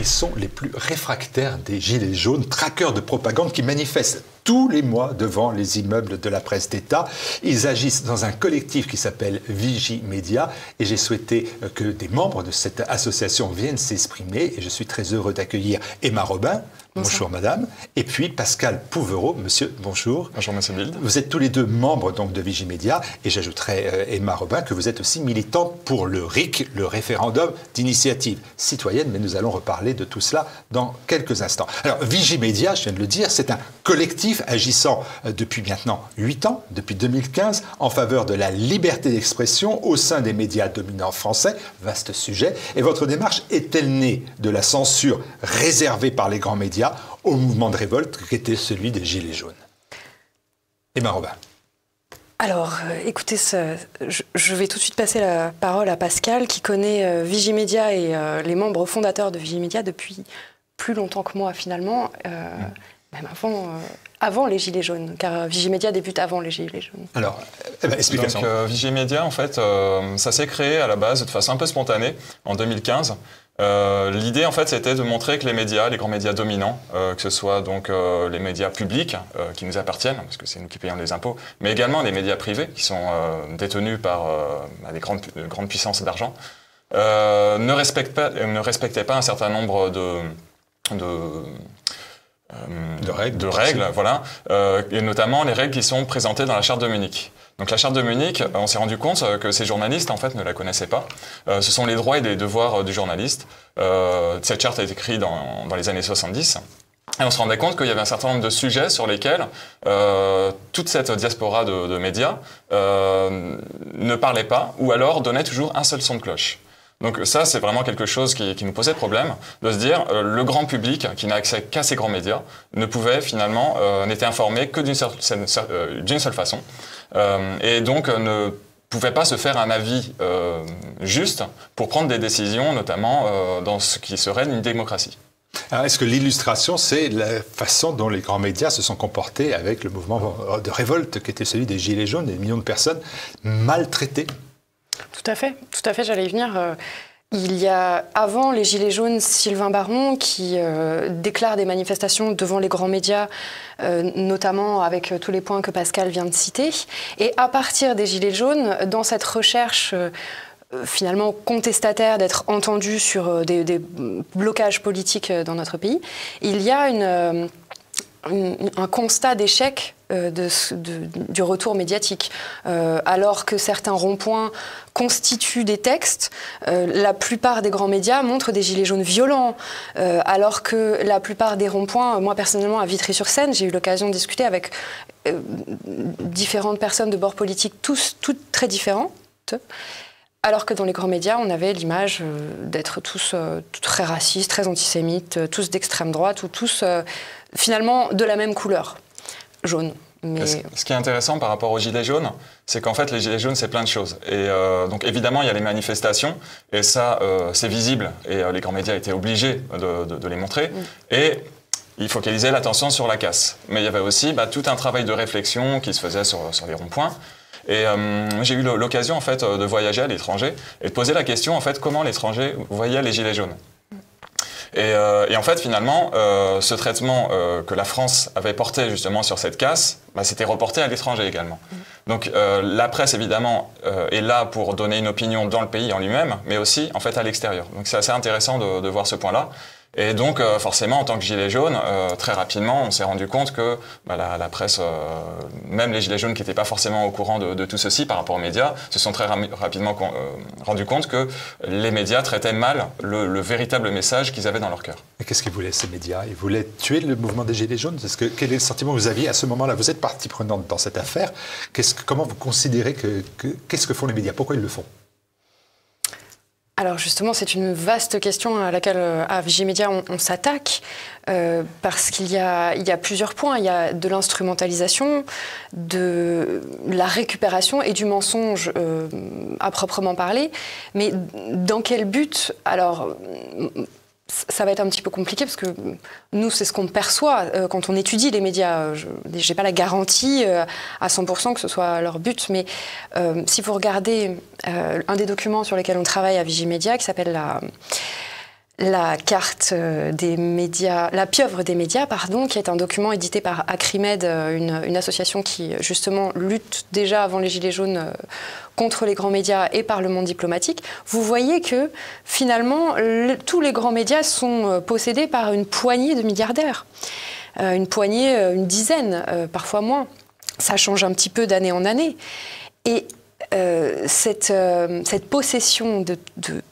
Ils sont les plus réfractaires des gilets jaunes, traqueurs de propagande qui manifestent tous les mois devant les immeubles de la presse d'État. Ils agissent dans un collectif qui s'appelle Vigie Média et j'ai souhaité euh, que des membres de cette association viennent s'exprimer et je suis très heureux d'accueillir Emma Robin. Bonjour madame. Et puis Pascal Pouvereau, monsieur, bonjour. Bonjour monsieur Bild. Vous êtes tous les deux membres donc de Vigie Média et j'ajouterai euh, Emma Robin que vous êtes aussi militante pour le RIC, le référendum d'initiative citoyenne, mais nous allons reparler de tout cela dans quelques instants. Alors Vigie Média, je viens de le dire, c'est un collectif agissant euh, depuis maintenant 8 ans, depuis 2015, en faveur de la liberté d'expression au sein des médias dominants français, vaste sujet, et votre démarche est-elle née de la censure réservée par les grands médias au mouvement de révolte qui était celui des Gilets jaunes. Emma Robin. Alors, euh, écoutez, je, vais tout de suite passer la parole à Pascal, qui connaît euh, Vigimédia et euh, les membres fondateurs de Vigimédia depuis plus longtemps que moi, finalement, mm. même avant, avant les Gilets jaunes, car Vigimédia débute avant les Gilets jaunes. Alors, eh ben, explication. Donc, Vigimédia, en fait, ça s'est créé à la base de façon un peu spontanée en 2015. Euh, l'idée, en fait, c'était de montrer que les médias, les grands médias dominants, euh, que ce soit donc euh, les médias publics qui nous appartiennent, parce que c'est nous qui payons les impôts, mais également les médias privés qui sont détenus par des grandes, grandes puissances d'argent, ne, respectent pas, ne respectaient pas un certain nombre de, de de règles, de règles voilà, et notamment les règles qui sont présentées dans la charte de Munich. Donc la charte de Munich, on s'est rendu compte que ces journalistes en fait ne la connaissaient pas. Euh, ce sont les droits et les devoirs du journaliste. Euh, cette charte a été écrite dans, dans, les années 70. Et on se rendait compte qu'il y avait un certain nombre de sujets sur lesquels euh, toute cette diaspora de, de médias euh, ne parlait pas, ou alors donnait toujours un seul son de cloche. Donc ça, c'est vraiment quelque chose qui, qui, nous posait problème, de se dire euh, le grand public qui n'a accès qu'à ces grands médias ne pouvait finalement euh, n'était informé que d'une seule, euh, façon, euh, et donc euh, ne pouvait pas se faire un avis euh, juste pour prendre des décisions, notamment dans ce qui serait une démocratie. Est-ce que l'illustration, c'est la façon dont les grands médias se sont comportés avec le mouvement de révolte qui était celui des Gilets jaunes, des millions de personnes maltraitées? Tout à fait, tout à fait, j'allais y venir. Euh, il y a, avant les Gilets jaunes, Sylvain Baron qui euh, déclare des manifestations devant les grands médias, euh, notamment avec tous les points que Pascal vient de citer. Et à partir des Gilets jaunes, dans cette recherche finalement contestataire d'être entendu sur des, blocages politiques dans notre pays, il y a un constat d'échec euh, du retour médiatique. Euh, alors que certains ronds-points constituent des textes, euh, la plupart des grands médias montrent des gilets jaunes violents. alors que la plupart des ronds-points, moi personnellement à Vitry-sur-Seine, j'ai eu l'occasion de discuter avec différentes personnes de bord politique, toutes très différentes. Alors que dans les grands médias, on avait l'image d'être tous très racistes, très antisémites, tous d'extrême droite ou tous finalement de la même couleur, jaune. Mais... Ce qui est intéressant par rapport aux gilets jaunes, c'est qu'en fait les gilets jaunes c'est plein de choses. Et euh, donc évidemment il y a les manifestations et ça euh, c'est visible et euh, les grands médias étaient obligés de, de, de les montrer. Mm. Et ils focalisaient l'attention sur la casse. Mais il y avait aussi bah, tout un travail de réflexion qui se faisait sur, sur les ronds-points. Et j'ai eu l'occasion en fait de voyager à l'étranger et de poser la question en fait comment l'étranger voyait les gilets jaunes. Et, euh, et, en fait, finalement, euh, ce traitement euh, que la France avait porté justement sur cette casse, bah, c'était reporté à l'étranger également. Mmh. Donc euh, la presse, évidemment, euh, est là pour donner une opinion dans le pays en lui-même, mais aussi en fait à l'extérieur. Donc c'est assez intéressant de, de voir ce point-là. Et donc, euh, forcément, en tant que gilet jaune, euh, très rapidement, on s'est rendu compte que bah, la, presse, euh, même les gilets jaunes qui n'étaient pas forcément au courant de, tout ceci par rapport aux médias, se sont très rapidement rendu compte que les médias traitaient mal le, le véritable message qu'ils avaient dans leur cœur. Et qu'est-ce qu'ils voulaient, ces médias? Ils voulaient tuer le mouvement des gilets jaunes? Que, Quel est le sentiment que vous aviez à ce moment-là? Vous êtes partie prenante dans cette affaire. comment vous considérez que... Qu'est-ce que font les médias? Pourquoi ils le font? Alors justement, c'est une vaste question à laquelle euh, à Vigimédia on, s'attaque euh, parce qu'il y, a plusieurs points. Il y a de l'instrumentalisation, de la récupération et du mensonge euh, à proprement parler. Mais dans quel but? Ça va être un petit peu compliqué parce que nous, c'est ce qu'on perçoit euh, quand on étudie les médias. Je n'ai pas la garantie euh, à 100% que ce soit leur but, mais euh, si vous regardez euh, un des documents sur lesquels on travaille à Vigimédia, qui s'appelle la, la carte des médias, la pieuvre des médias, pardon, qui est un document édité par Acrimed, une, une association qui justement lutte déjà avant les Gilets jaunes contre les grands médias et par le monde diplomatique, vous voyez que finalement, tous les grands médias sont possédés par une poignée de milliardaires. une poignée, une dizaine, parfois moins. Ça change un petit peu d'année en année. Et euh, cette, euh, cette, possession de,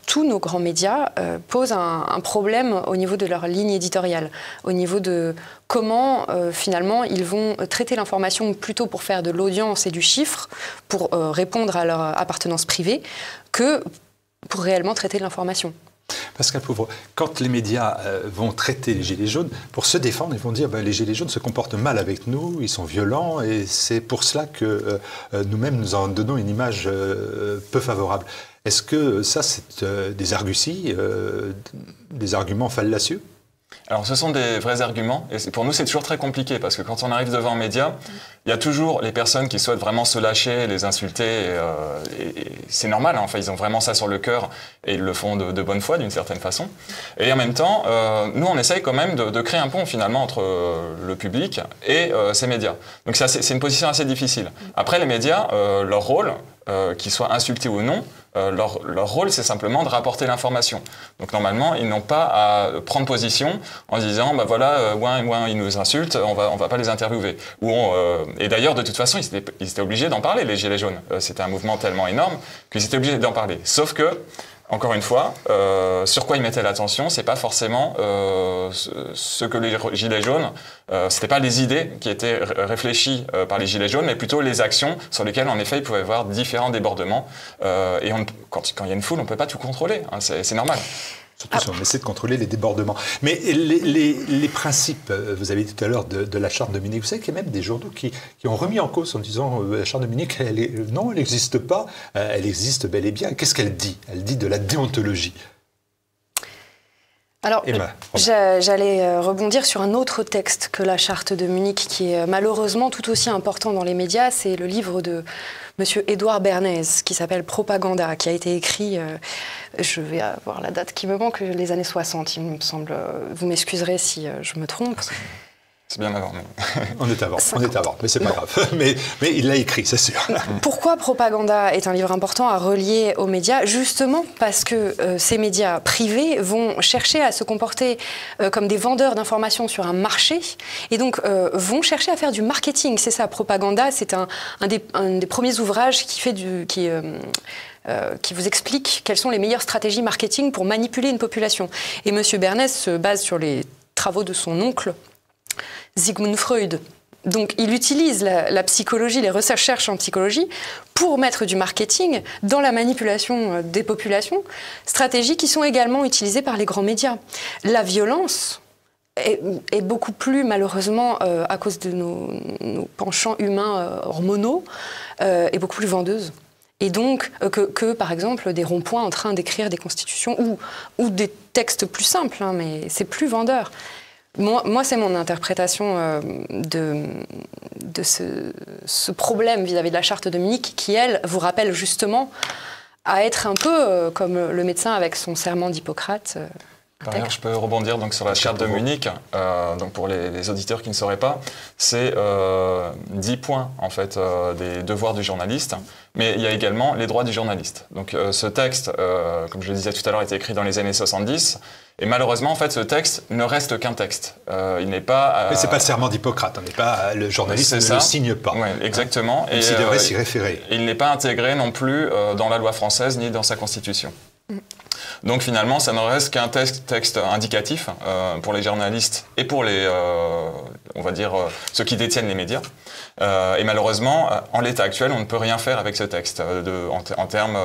tous nos grands médias euh, pose un, problème au niveau de leur ligne éditoriale, au niveau de comment finalement ils vont traiter l'information plutôt pour faire de l'audience et du chiffre, pour répondre à leur appartenance privée, que pour réellement traiter l'information. Pascal Pauvre, quand les médias euh, vont traiter les Gilets jaunes, pour se défendre, ils vont dire ben, les Gilets jaunes se comportent mal avec nous, ils sont violents, et c'est pour cela que euh, euh, nous-mêmes nous en donnons une image peu favorable. Est-ce que ça, c'est des arguties, des arguments fallacieux? Alors, ce sont des vrais arguments, et pour nous, c'est toujours très compliqué, parce que quand on arrive devant un média, il y a toujours les personnes qui souhaitent vraiment se lâcher, les insulter, et, euh, c'est normal, hein. enfin, ils ont vraiment ça sur le cœur, et ils le font de, bonne foi, d'une certaine façon. Et en même temps, euh, nous, on essaye quand même de, créer un pont, finalement, entre euh, le public et ces médias. Donc, c'est une position assez difficile. Après, les médias, leur rôle, qu'ils soient insultés ou non, euh, leur, rôle, c'est simplement de rapporter l'information. Donc normalement, ils n'ont pas à prendre position en disant, bah voilà, euh, ouin, ouin, ils nous insultent, on va, on va pas les interviewer. Ou euh, et d'ailleurs, de toute façon, ils étaient, ils étaient obligés d'en parler, les Gilets jaunes. C'était un mouvement tellement énorme qu'ils étaient obligés d'en parler. Sauf que encore une fois, euh, sur quoi ils mettaient l'attention, c'est pas forcément euh, ce que les gilets jaunes, euh, c'était pas les idées qui étaient réfléchies euh, par les gilets jaunes, mais plutôt les actions sur lesquelles en effet il pouvait y avoir différents débordements. Euh, et on, quand, quand il y a une foule, on peut pas tout contrôler, hein, c'est normal. Surtout si on essaie de contrôler les débordements. Mais les, principes, euh, vous avez dit tout à l'heure de, la charte de Munich, vous savez qu'il y a même des journaux qui, ont remis en cause en disant euh, la charte de Munich, elle est, non, elle n'existe pas, euh, elle existe bel et bien. Qu'est-ce qu'elle dit? Elle dit de la déontologie. Alors, j'allais rebondir sur un autre texte que la charte de Munich, qui est malheureusement tout aussi important dans les médias, c'est le livre de Monsieur Édouard Bernays, qui s'appelle Propaganda, qui a été écrit, euh, je vais avoir la date qui me manque, les années 60, il me semble. Vous m'excuserez si euh, je me trompe. C'est bien avant. on est avant, on est avant, mais c'est pas grave. Mais, mais il l'a écrit, c'est sûr. Pourquoi Propaganda est un livre important à relier aux médias? Justement parce que euh, ces médias privés vont chercher à se comporter euh, comme des vendeurs d'informations sur un marché et donc euh, vont chercher à faire du marketing. C'est ça, Propaganda, c'est un, un, des, des, premiers ouvrages qui fait du. Qui, qui vous explique quelles sont les meilleures stratégies marketing pour manipuler une population. Et M. Bernès se base sur les travaux de son oncle, Sigmund Freud. Donc il utilise la, psychologie, les recherches en psychologie pour mettre du marketing dans la manipulation euh, des populations, stratégies qui sont également utilisées par les grands médias. La violence est, beaucoup plus malheureusement euh, à cause de nos, penchants humains euh, hormonaux, est beaucoup plus vendeuse. Et donc que, par exemple des ronds-points en train d'écrire des constitutions ou, des textes plus simples, hein, mais c'est plus vendeur. Moi, c'est mon interprétation euh, de, ce, problème vis-à-vis de la charte de Munich qui, elle, vous rappelle justement à être un peu euh, comme le médecin avec son serment d'Hippocrate. Euh, par ailleurs, je peux rebondir donc sur la charte de Munich. donc pour les, auditeurs qui ne sauraient pas, c'est 10 points en fait des devoirs du journaliste, mais il y a également les droits du journaliste. Donc ce texte, comme je le disais tout à l'heure, a été écrit dans les années 70. Et malheureusement, en fait, ce texte ne reste qu'un texte. Euh, il n'est pas. Euh... Mais c'est pas le serment d'Hippocrate. On n'est pas le journaliste ne le signe pas. Oui, exactement. et il devrait euh, s'y référer. Il n'est pas intégré non plus euh, dans la loi française ni dans sa constitution. Donc finalement, ça ne reste qu'un texte, indicatif euh, pour les journalistes et pour les, euh, on va dire, euh, ceux qui détiennent les médias. Euh, et malheureusement, en l'état actuel, on ne peut rien faire avec ce texte. De, en, en, termes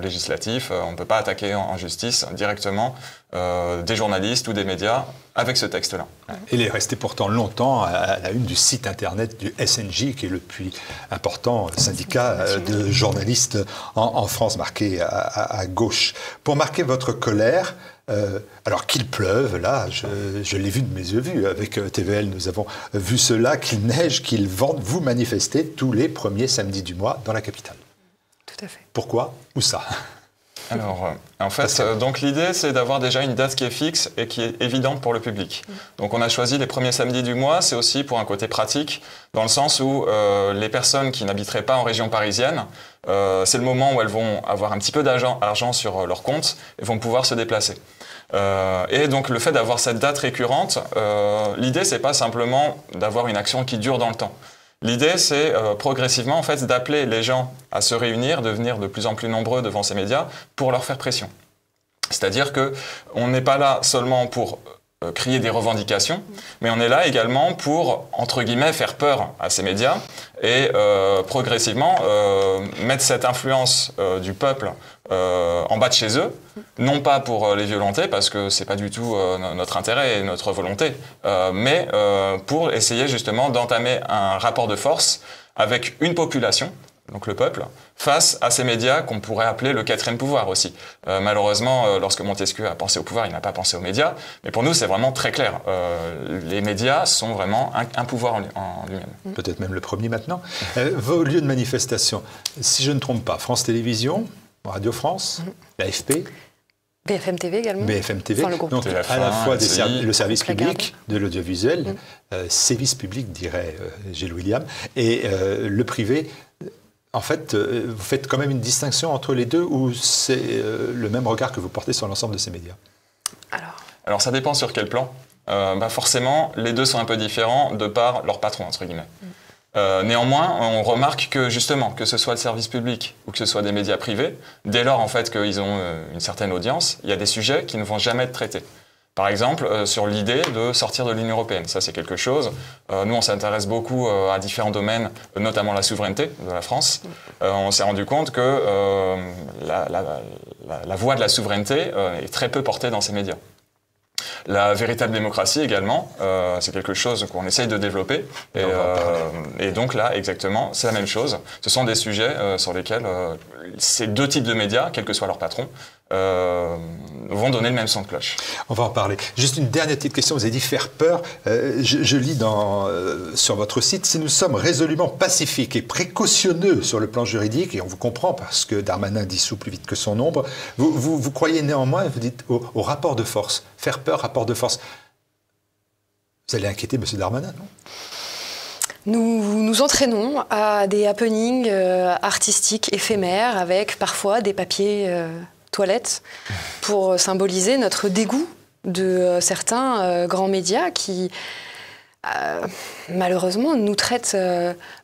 législatifs, on ne peut pas attaquer en, en justice directement des journalistes ou des médias avec ce texte-là. Il est resté pourtant longtemps à la une du site internet du SNJ, qui est le plus important syndicat de journalistes en, France, marqué à, à, à gauche. Pour marquer votre colère, euh, alors qu'il pleuve, là, je, l'ai vu de mes yeux vus. Avec euh, TVL, nous avons vu cela, qu'il neige, qu'il vente. Vous manifestez tous les premiers samedis du mois dans la capitale. Tout à fait. Pourquoi Où ça Alors, euh, en fait, euh, donc l'idée, c'est d'avoir déjà une date qui est fixe et qui est évidente pour le public. Mm. Donc, on a choisi les premiers samedis du mois. C'est aussi pour un côté pratique, dans le sens où euh, les personnes qui n'habiteraient pas en région parisienne, c'est le moment où elles vont avoir un petit peu d'argent sur leur compte et vont pouvoir se déplacer. Et donc, le fait d'avoir cette date récurrente, l'idée, c'est pas simplement d'avoir une action qui dure dans le temps. L'idée, c'est euh, progressivement en fait, d'appeler les gens à se réunir, de venir de plus en plus nombreux devant ces médias pour leur faire pression. C'est-à-dire qu'on n'est pas là seulement pour euh, crier des revendications, mais on est là également pour, entre guillemets, faire peur à ces médias et euh, progressivement mettre cette influence du peuple en bas de chez eux, non pas pour les violenter, parce que c'est pas du tout notre intérêt et notre volonté, mais pour essayer justement d'entamer un rapport de force avec une population donc le peuple, face à ces médias qu'on pourrait appeler le quatrième pouvoir aussi. Euh, malheureusement, euh, lorsque Montesquieu a pensé au pouvoir, il n'a pas pensé aux médias, mais pour nous, c'est vraiment très clair. Euh, les médias sont vraiment un, pouvoir en, lui-même. Mm. Peut-être même le premier maintenant. vos lieux de manifestation, si je ne trompe pas, France Télévisions, Radio France, mm. l'AFP, BFM TV également. BFM TV. Donc à la fois le service public de l'audiovisuel, mm. service public dirait Gilles William, et le privé en fait, euh, vous faites quand même une distinction entre les deux ou c'est euh, le même regard que vous portez sur l'ensemble de ces médias? Alors, Alors ça dépend sur quel plan. Euh, bah forcément, les deux sont un peu différents de par leur patron, entre guillemets. Mm. néanmoins, on remarque que justement, que ce soit le service public ou que ce soit des médias privés, dès lors en fait qu'ils ont une certaine audience, il y a des sujets qui ne vont jamais être traités. Par exemple, euh, sur l'idée de sortir de l'Union européenne. Ça, c'est quelque chose. Euh, nous, on s'intéresse beaucoup euh, à différents domaines, notamment la souveraineté de la France. on s'est rendu compte que la, la, voix de la souveraineté est très peu portée dans ces médias. La véritable démocratie également, c'est quelque chose qu'on essaye de développer. Et, et, donc là, exactement, c'est la même chose. Ce sont des sujets sur lesquels ces deux types de médias, quel que soit leur patron, euh, vont donner le même son de cloche. On va en parler. Juste une dernière petite question. Vous avez dit faire peur. Euh, je, lis dans, euh, sur votre site si nous sommes résolument pacifiques et précautionneux sur le plan juridique, et on vous comprend parce que Darmanin dissout plus vite que son ombre, vous, vous, croyez néanmoins, vous dites au, rapport de force. Faire peur, rapport de force. Vous allez inquiéter M. Darmanin, non? Nous nous entraînons à des happenings artistiques éphémères avec parfois des papiers pour symboliser notre dégoût de euh, certains euh, grands médias qui, euh, malheureusement, nous traitent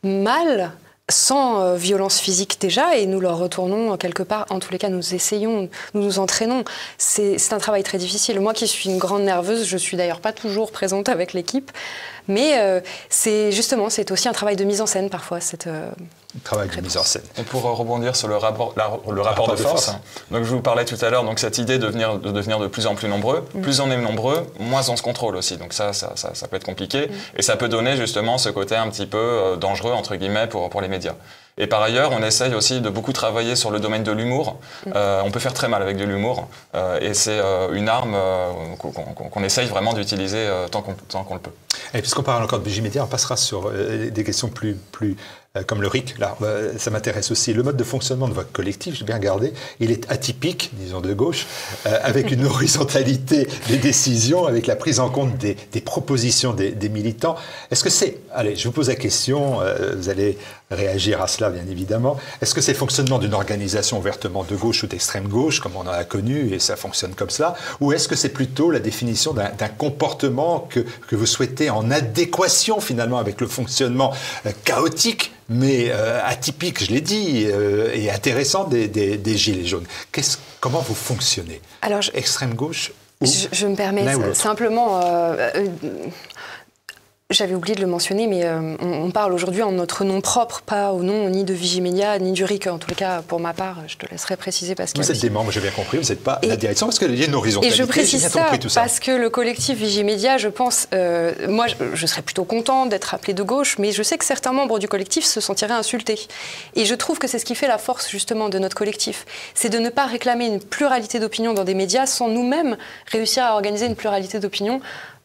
mal sans violence physique déjà, et nous leur retournons quelque part, en tous les cas, nous essayons, nous nous entraînons. C'est un travail très difficile. Moi qui suis une grande nerveuse, je suis d'ailleurs pas toujours présente avec l'équipe, mais c'est justement, c'est aussi un travail de mise en scène parfois, travail de mise en scène. Et pour rebondir sur le rapport, le rapport, de, force, donc je vous parlais tout à l'heure, donc cette idée de, venir, de devenir de plus en plus nombreux, mm. plus on est nombreux, moins on se contrôle aussi. Donc ça, ça, ça, peut être compliqué mm. et ça peut donner justement ce côté un petit peu euh, dangereux entre guillemets pour, pour les médias. Et par ailleurs, on essaye aussi de beaucoup travailler sur le domaine de l'humour. Mm. Euh, on peut faire très mal avec de l'humour euh, et c'est une arme qu'on essaye vraiment d'utiliser tant qu'on le peut. Et puisqu'on parle encore de Vigimédia, on passera sur des questions plus, plus comme le RIC, là, euh, ça m'intéresse aussi. Le mode de fonctionnement de votre collectif, j'ai bien regardé, il est atypique, disons de gauche, euh, avec une horizontalité des décisions, avec la prise en compte des, propositions des, militants. Est-ce que c'est, allez, je vous pose la question, vous allez réagir à cela bien évidemment, est-ce que c'est le fonctionnement d'une organisation ouvertement de gauche ou d'extrême gauche, comme on en a connu, et ça fonctionne comme cela, ou est-ce que c'est plutôt la définition d'un comportement que, que vous souhaitez en adéquation finalement avec le fonctionnement chaotique mais euh, atypique, je l'ai dit, euh, et intéressant des, des, Gilets jaunes. comment vous fonctionnez? Alors, Extrême gauche ou je, me permets simplement euh, j'avais oublié de le mentionner, mais euh, on, parle aujourd'hui en notre nom propre, pas au nom ni de Vigimedia, ni du RIC. En tout cas, pour ma part, je te laisserai préciser parce que. Vous êtes des membres, j'ai bien compris, vous n'êtes pas la direction parce qu'il y a une horizontalité. Et je précise ça, parce que le collectif Vigimedia, je pense, euh, moi, je, serais plutôt content d'être appelé de gauche, mais je sais que certains membres du collectif se sentiraient insultés. Et je trouve que c'est ce qui fait la force justement de notre collectif, c'est de ne pas réclamer une pluralité d'opinions dans des médias sans nous-mêmes réussir à organiser une pluralité d'opinions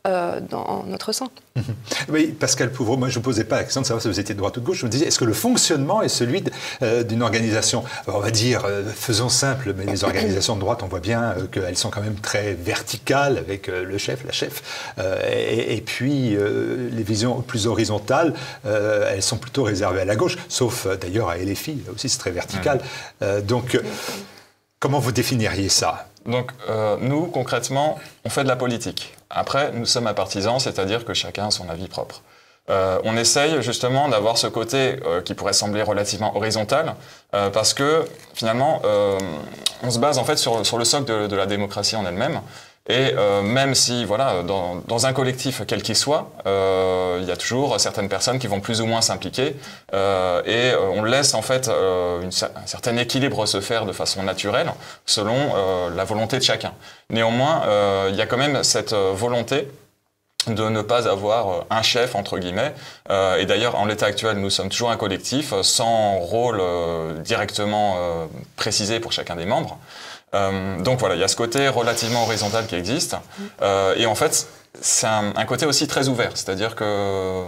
euh, dans notre sein. Oui, Pascal Pouvreau, moi je ne vous posais pas la question de savoir si vous étiez de droite ou de gauche, je me disais, est-ce que le fonctionnement est celui euh, d'une organisation? On va dire, euh, faisons simple, mais les organisations de droite, on voit bien qu'elles sont quand même très verticales, avec le chef, la chef, et, puis les visions plus horizontales, elles sont plutôt réservées à la gauche, sauf d'ailleurs à LFI, là aussi c'est très vertical. donc, comment vous définiriez ça? Donc nous, concrètement, on fait de la politique. Après, nous sommes à partisans, c'est-à-dire que chacun a son avis propre. Euh, on essaye justement d'avoir ce côté euh, qui pourrait sembler relativement horizontal, euh, parce que finalement, on se base en fait sur, sur le socle de, la démocratie en elle-même. Et même si, voilà, dans, dans un collectif quel qu'il soit, il y a toujours certaines personnes qui vont plus ou moins s'impliquer, et on laisse en fait une, un certain équilibre se faire de façon naturelle selon la volonté de chacun. Néanmoins, il y a quand même cette volonté de ne pas avoir euh, un chef entre guillemets. Euh, et d'ailleurs, en l'état actuel, nous sommes toujours un collectif euh, sans rôle directement précisé pour chacun des membres. Donc voilà, il y a ce côté relativement horizontal qui existe. et en fait, c'est un, côté aussi très ouvert, c'est-à-dire que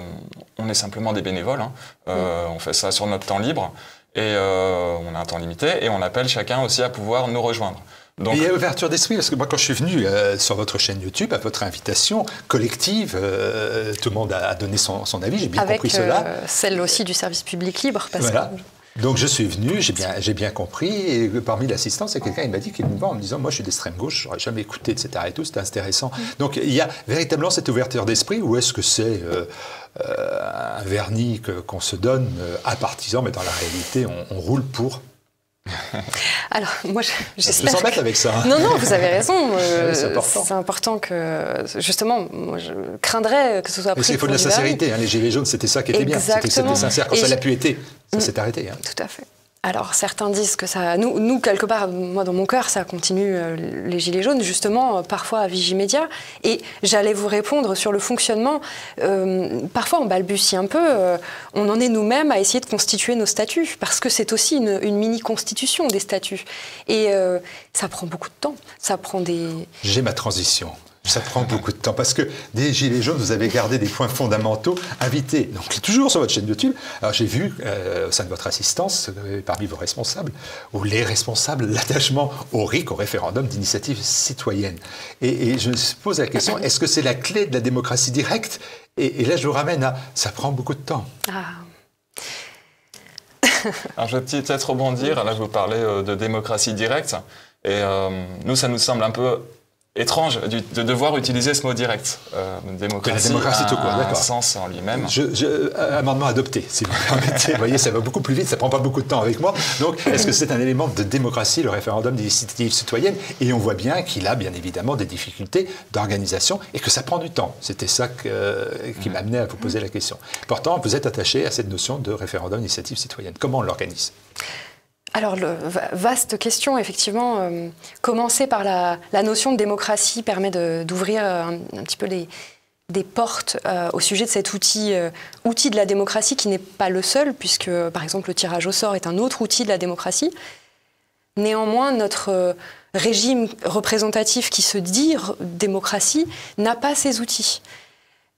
on est simplement des bénévoles. Hein. On fait ça sur notre temps libre et on a un temps limité et on appelle chacun aussi à pouvoir nous rejoindre. Donc... il y a ouverture d'esprit, parce que moi, quand je suis venu euh, sur votre chaîne YouTube, à votre invitation collective, euh, tout le monde a, donné son, avis, j'ai bien compris cela. Euh, celle aussi du service public libre. Parce voilà. Donc je suis venu, j'ai bien, j'ai bien compris, et parmi l'assistance, il y a quelqu'un qui m'a dit qu'il me voit en me disant, moi je suis d'extrême gauche, j'aurais jamais écouté, etc. Et tout, c'était intéressant. Mm. Donc il y a véritablement cette ouverture d'esprit, ou est-ce que c'est un vernis qu'on se donne à partisans, mais dans la réalité, on roule pour Alors, moi, j'espère. Je que... avec ça. Non, non, vous avez raison. Euh, c'est important. que, justement, moi, je craindrais que ce soit. Il faut de la sincérité. Hein, les Gilets jaunes, c'était ça qui était bien. C'était sincère. Quand ça l'a pu être, ça s'est arrêté. Hein. Tout à fait. Alors certains disent que ça, nous, nous quelque part, moi dans mon cœur, ça continue euh, les gilets jaunes, justement, euh, parfois à Vigimédia. Et j'allais vous répondre sur le fonctionnement. Euh, parfois on balbutie un peu. on en est nous-mêmes à essayer de constituer nos statuts, parce que c'est aussi une, mini-constitution des statuts. Et ça prend beaucoup de temps. Ça prend des. J'ai ma transition. Ça prend beaucoup de temps parce que des Gilets jaunes, vous avez gardé des points fondamentaux invités. Donc, toujours sur votre chaîne YouTube. Alors, j'ai vu euh, au sein de votre assistance, euh, parmi vos responsables, ou les responsables, l'attachement au RIC, au référendum d'initiative citoyenne. Et, je me pose la question est-ce que c'est la clé de la démocratie directe? Et, là, je vous ramène à ça prend beaucoup de temps. Ah. Alors, je vais peut-être rebondir. Là, je vous parlais euh, de démocratie directe. Et nous, ça nous semble un peu étrange de devoir utiliser ce mot direct. Euh, démocratie, la démocratie tout court, d'accord. sens en lui-même. Euh, amendement adopté, si vous me permettez. vous voyez, ça va beaucoup plus vite, ça prend pas beaucoup de temps avec moi. Donc, est-ce que c'est un élément de démocratie, le référendum d'initiative citoyenne? Et on voit bien qu'il a bien évidemment des difficultés d'organisation et que ça prend du temps. C'était ça qui mm. m'amenait à vous poser la question. Pourtant, vous êtes attaché à cette notion de référendum d'initiative citoyenne. Comment on l'organise? Alors, vaste question, effectivement. Euh, commencer par la, notion de démocratie permet d'ouvrir un, petit peu des portes euh, au sujet de cet outil, euh, outil de la démocratie qui n'est pas le seul, puisque, par exemple, le tirage au sort est un autre outil de la démocratie. Néanmoins, notre régime représentatif qui se dit démocratie n'a pas ces outils.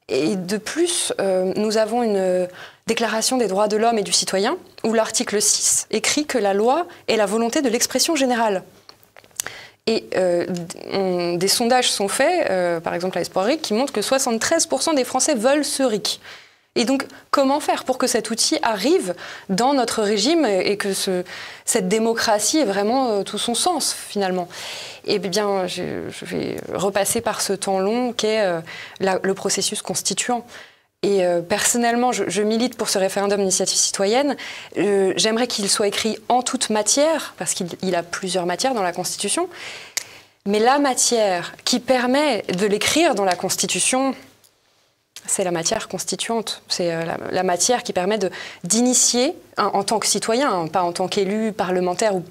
Et de plus, nous avons une Déclaration des droits de l'homme et du citoyen, où l'article 6 écrit que la loi est la volonté de l'expression générale. Et euh, des sondages sont faits, euh, par exemple à Espoir RIC, qui montrent que 73% des Français veulent ce RIC. Et donc, comment faire pour que cet outil arrive dans notre régime et que cette démocratie ait vraiment euh, tout son sens, finalement? Eh bien, je, vais repasser par ce temps long qu'est le processus constituant. Et euh, personnellement, je, milite pour ce référendum d'initiative citoyenne. Euh, j'aimerais qu'il soit écrit en toute matière, parce qu'il a plusieurs matières dans la Constitution. Mais la matière qui permet de l'écrire dans la Constitution, c'est la matière constituante. C'est euh, la, matière qui permet d'initier, en tant que citoyen, hein, pas en tant qu'élu, parlementaire ou,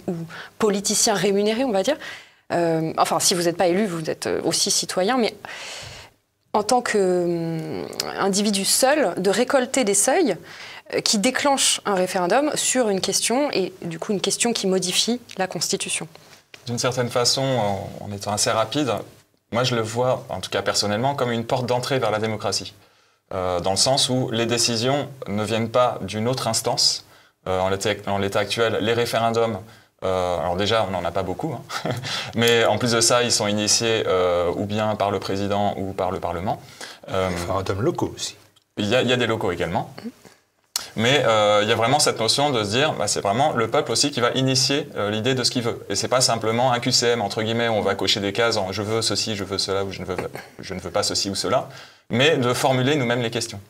politicien rémunéré, on va dire. enfin, si vous n'êtes pas élu, vous êtes aussi citoyen, mais en tant qu'individu seul, de récolter des seuils euh, qui déclenchent un référendum sur une question, et du coup une question qui modifie la Constitution. D'une certaine façon, en étant assez rapide, moi je le vois, en tout cas personnellement, comme une porte d'entrée vers la démocratie. Euh, dans le sens où les décisions ne viennent pas d'une autre instance. Euh, en l'état actuel, les référendums, euh, alors déjà, on n'en a pas beaucoup, hein. mais en plus de ça, ils sont initiés ou bien par le président ou par le Parlement. référendums locaux aussi. Il y, a, des locaux également. Mais il y a vraiment cette notion de se dire, bah, c'est vraiment le peuple aussi qui va initier l'idée de ce qu'il veut. Et c'est pas simplement un QCM, entre guillemets, où on va cocher des cases en je veux ceci, je veux cela, ou je ne veux, je ne veux pas ceci ou cela mais de formuler nous-mêmes les questions.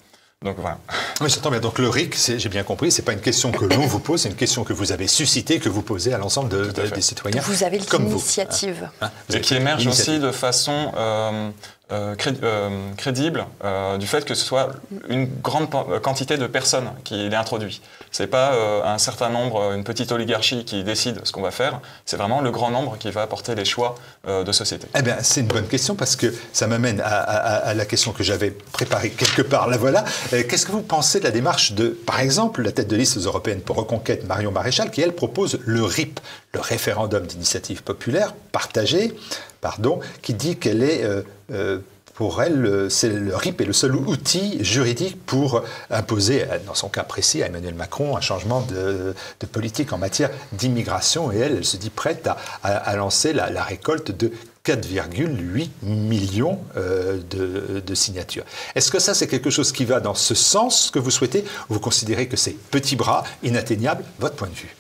Donc voilà. Oui, j'entends bien. Donc le RIC, j'ai bien compris, c'est pas une question que l'on vous pose, c'est une question que vous avez suscitée, que vous posez à l'ensemble de, des citoyens. Vous avez l'initiative. Hein, Et qui émerge aussi de façon euh, euh, euh, crédible euh, du fait que ce soit une grande quantité de personnes qui l'ait introduit. Ce n'est pas un certain nombre, une petite oligarchie qui décide ce qu'on va faire, c'est vraiment le grand nombre qui va apporter les choix de société. Eh bien, c'est une bonne question parce que ça m'amène à, la question que j'avais préparée quelque part. La voilà. Qu'est-ce que vous pensez de la démarche de, par exemple, la tête de liste européenne pour Reconquête, Marion Maréchal, qui, elle, propose le RIP, le référendum d'initiative populaire partagé, pardon, qui dit qu'elle est euh, pour elle, c'est le RIP est le seul outil juridique pour imposer, dans son cas précis, à Emmanuel Macron, un changement de, politique en matière d'immigration. Et elle, elle se dit prête à, lancer la, récolte de 4,8 millions euh, de, signatures. Est-ce que ça, c'est quelque chose qui va dans ce sens que vous souhaitez? Ou vous considérez que c'est petit bras, inatteignable? Votre point de vue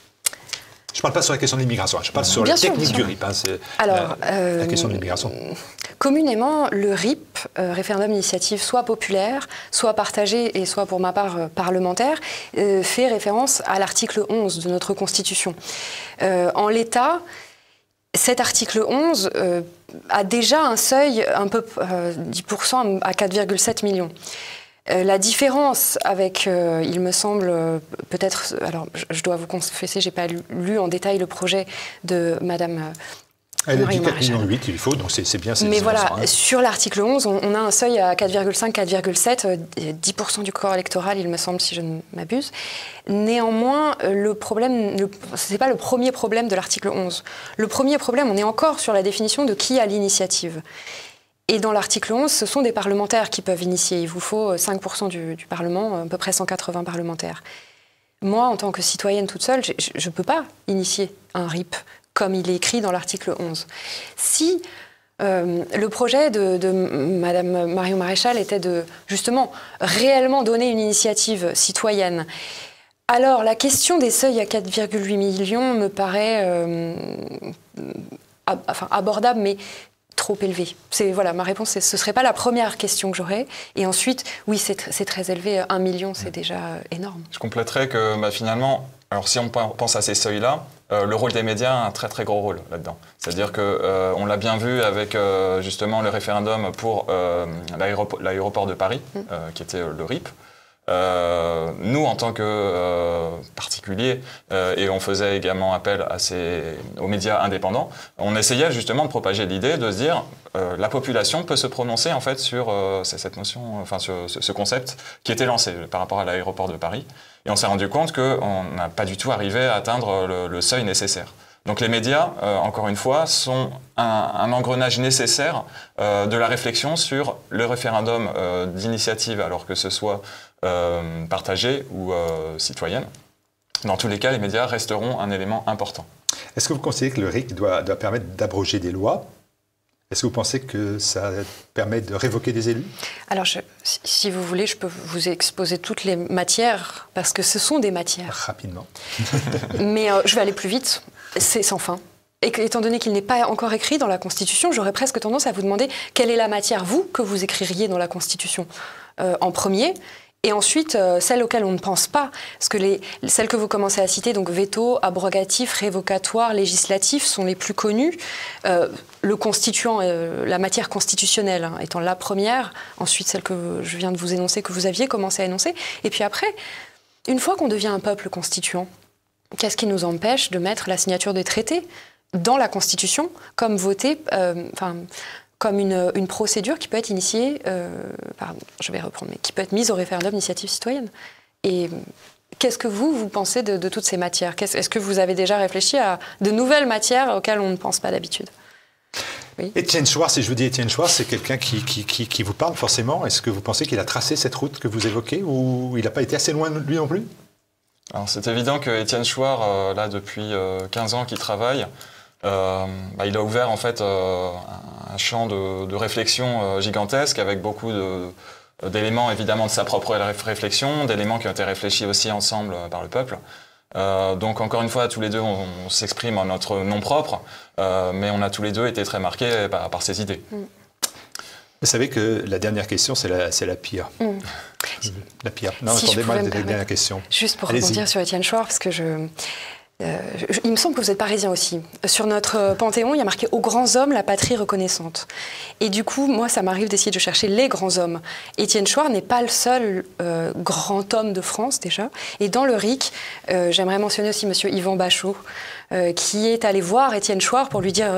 je ne parle pas sur la question de l'immigration, je parle sur la technique du RIP. Hein, Alors, la, question de l'immigration. Euh, communément, le RIP, euh, référendum d'initiative, soit populaire, soit partagé et soit pour ma part euh, parlementaire, fait référence à l'article 11 de notre Constitution. en l'état, cet article 11 a déjà un seuil un peu 10% à 4,7 millions. Euh, la différence avec, euh, il me semble, euh, peut-être, alors je, dois vous confesser, j'ai pas lu, en détail le projet de Madame. Elle a dit 4 millions 8, il faut, donc c'est bien. Mais voilà, sur l'article 11, on, a un seuil à 4,5, 4,7, 10% du corps électoral, il me semble, si je ne m'abuse. Néanmoins, le problème, ce n'est pas le premier problème de l'article 11. Le premier problème, on est encore sur la définition de qui a l'initiative. Et dans l'article 11, ce sont des parlementaires qui peuvent initier. Il vous faut 5% du, du, Parlement, à peu près 180 parlementaires. Moi, en tant que citoyenne toute seule, je ne peux pas initier un RIP comme il est écrit dans l'article 11. Si euh, le projet de, de Madame Marion Maréchal était de justement réellement donner une initiative citoyenne, alors la question des seuils à 4,8 millions me paraît euh, enfin, abordable, mais trop élevé C'est voilà, ma réponse, ce serait pas la première question que j'aurais. Et ensuite, oui, c'est très élevé. Un million, c'est déjà énorme. Je compléterais que bah, finalement, alors si on pense à ces seuils-là, euh, le rôle des médias a un très très gros rôle là-dedans. C'est-à-dire que euh, on l'a bien vu avec euh, justement le référendum pour l'aéroport de Paris, mm. qui était le RIP. Euh, nous, en tant que euh, particuliers, euh, et on faisait également appel à ces, aux médias indépendants, on essayait justement de propager l'idée de se dire la population peut se prononcer en fait sur cette notion, enfin sur ce concept qui était lancé par rapport à l'aéroport de Paris. Et on s'est rendu compte qu'on n'a pas du tout arrivé à atteindre le, seuil nécessaire. Donc les médias, encore une fois, sont un, un engrenage nécessaire de la réflexion sur le référendum d'initiative, alors que ce soit euh, partagée ou euh, citoyenne. Dans tous les cas, les médias resteront un élément important. Est-ce que vous considérez que le RIC doit, doit permettre d'abroger des lois? Est-ce que vous pensez que ça permet de révoquer des élus? Alors, si vous voulez, je peux vous exposer toutes les matières, parce que ce sont des matières. Rapidement. Mais euh, je vais aller plus vite. C'est sans fin. Et étant donné qu'il n'est pas encore écrit dans la Constitution, j'aurais presque tendance à vous demander quelle est la matière, vous, que vous écririez dans la Constitution? En premier, et ensuite, euh, celles auxquelles on ne pense pas, parce que les, celles que vous commencez à citer, donc veto, abrogatif, révocatoire, législatif, sont les plus connues. Euh, le constituant, euh, la matière constitutionnelle hein, étant la première, ensuite celle que je viens de vous énoncer, que vous aviez commencé à énoncer. Et puis après, une fois qu'on devient un peuple constituant, qu'est-ce qui nous empêche de mettre la signature des traités dans la Constitution comme voté, enfin comme une, procédure qui peut être initiée, euh, pardon, je vais reprendre, mais qui peut être mise au référendum d'initiative citoyenne. Et qu'est-ce que vous, vous pensez de, toutes ces matières? Est-ce que vous avez déjà réfléchi à de nouvelles matières auxquelles on ne pense pas d'habitude? Étienne Chouard, si je vous dis Étienne Chouard, c'est quelqu'un qui, qui, qui, vous parle forcément. Est-ce que vous pensez qu'il a tracé cette route que vous évoquez ou il n'a pas été assez loin de lui non plus? Alors c'est évident que Étienne Chouard, euh, là depuis 15 ans qu'il travaille, bah, il a ouvert en fait un champ de, de réflexion gigantesque avec beaucoup de, d'éléments évidemment de sa propre réflexion, d'éléments qui ont été réfléchis aussi ensemble euh, par le peuple. Euh, donc encore une fois, tous les deux, on, s'exprime en notre nom propre, euh, mais on a tous les deux été très marqués par, ces idées. Mm. Vous savez que la dernière question, c'est la, la, pire. Mm. La pire. Non, attendez-moi la dernière question. Juste pour rebondir sur Étienne Chouard, parce que je, euh, il me semble que vous êtes parisien aussi. Sur notre euh, panthéon, il y a marqué aux grands hommes la patrie reconnaissante. Et du coup, moi, ça m'arrive d'essayer de chercher les grands hommes. Étienne Chouard n'est pas le seul euh, grand homme de France déjà. Et dans le RIC, j'aimerais mentionner aussi Monsieur Yvan Bachot, qui est allé voir Étienne Chouard pour lui dire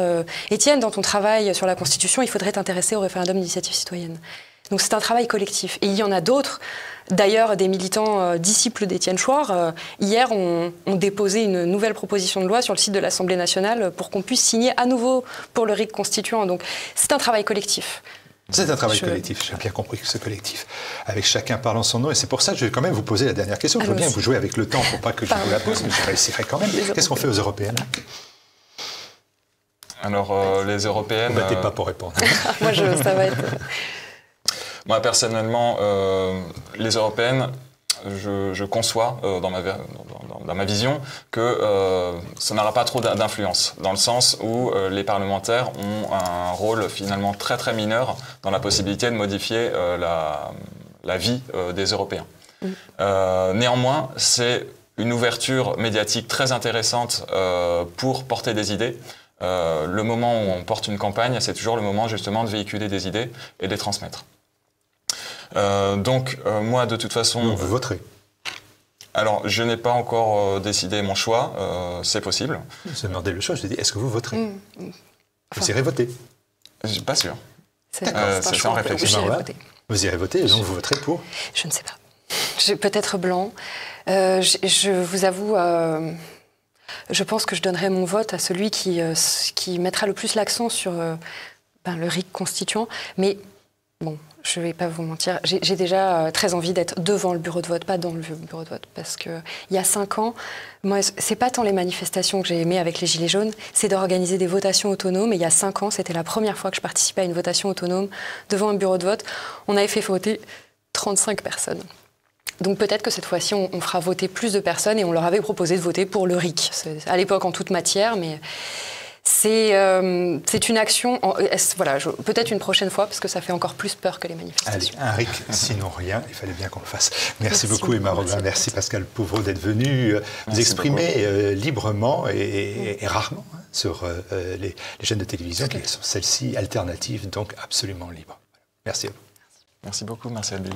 Étienne, dans ton travail sur la Constitution, il faudrait t'intéresser au référendum d'initiative citoyenne. Donc c'est un travail collectif. Et il y en a d'autres. D'ailleurs, des militants euh, disciples d'Étienne Chouard, euh, hier, ont, déposé une nouvelle proposition de loi sur le site de l'Assemblée nationale pour qu'on puisse signer à nouveau pour le RIC constituant. Donc c'est un travail collectif. C'est un travail collectif, j'ai bien compris que c'est collectif, avec chacun parlant son nom. Et c'est pour ça que je vais quand même vous poser la dernière question. Je veux bien vous jouer avec le temps pour pas que je vous la pose, mais je réussirai quand même. Qu'est-ce qu'on fait aux européennes Alors, euh, les européennes. Ne battez pas pour répondre. Moi, je, ça va être. Moi, personnellement, euh, les européennes, je, conçois euh, dans, ma, dans, ma, vision que euh, ça n'aura pas trop d'influence, dans le sens où les parlementaires ont un rôle finalement très très mineur dans la possibilité de modifier la, la, vie des Européens. Mm. néanmoins, c'est une ouverture médiatique très intéressante pour porter des idées. le moment où on porte une campagne, c'est toujours le moment justement de véhiculer des idées et de les transmettre. Euh, donc, euh, moi, de toute façon. vous voterez alors, je n'ai pas encore euh, décidé mon choix, c'est possible. Vous demandé le choix, je dit, est-ce que vous voterez mm, mm. Vous irez voter Je suis pas sûr. C'est sans réflexion. Vous irez voter et donc vous voterez pour Je ne sais pas. Peut-être blanc. Je, vous avoue, je pense que je donnerai mon vote à celui qui, qui mettra le plus l'accent sur ben, le RIC constituant. Mais bon, je ne vais pas vous mentir, j'ai déjà euh, très envie d'être devant le bureau de vote, pas dans le bureau de vote. Parce qu'il y a cinq ans, moi, c'est pas tant les manifestations que j'ai aimées avec les Gilets jaunes, c'est d'organiser des votations autonomes. Et il y a cinq ans, c'était la première fois que je participais à une votation autonome devant un bureau de vote. On avait fait voter 35 personnes. Donc peut-être que cette fois-ci, on, fera voter plus de personnes et on leur avait proposé de voter pour le RIC. À l'époque, en toute matière, mais euh, c'est une action, voilà, peut-être une prochaine fois, parce que ça fait encore plus peur que les manifestations. Allez, un RIC, sinon rien, il fallait bien qu'on le fasse. Merci, beaucoup Emma Robin, merci Pascal Pouvreau d'être venu euh, vous exprimer euh, librement et, rarement hein, sur les, chaînes de télévision, qui sont celles-ci alternatives, donc absolument libres. Merci à vous. Merci beaucoup, merci Albide.